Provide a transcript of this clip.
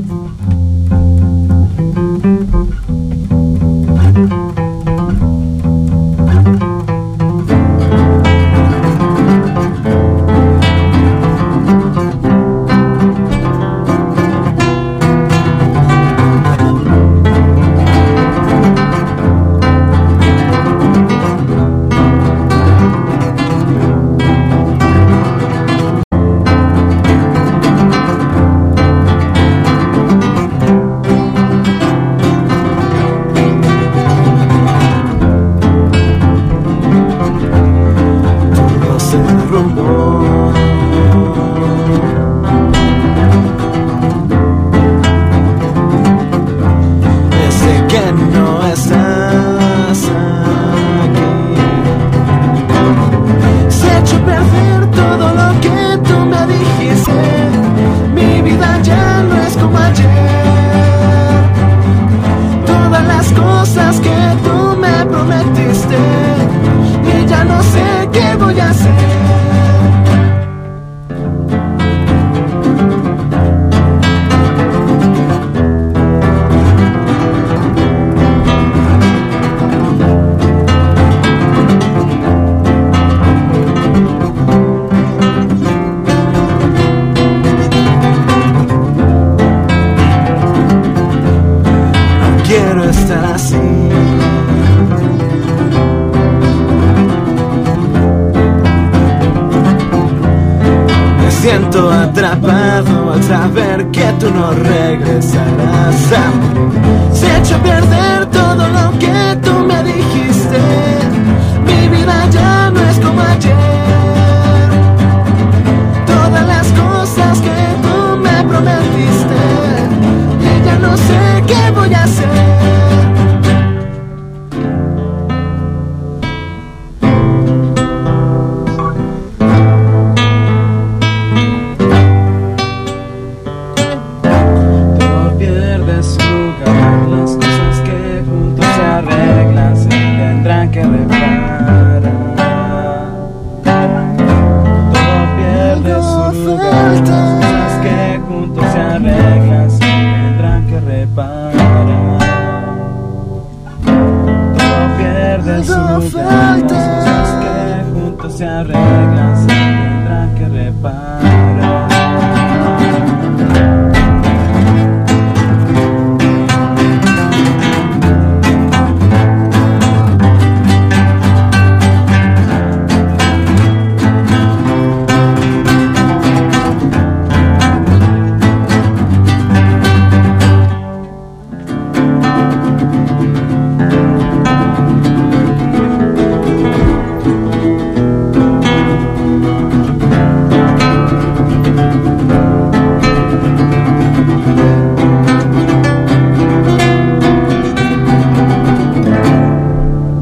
Mm-hmm. Se ha perder todo lo que tú me dijiste. falta. Las cosas que juntos se arreglan se tendrán que reparar.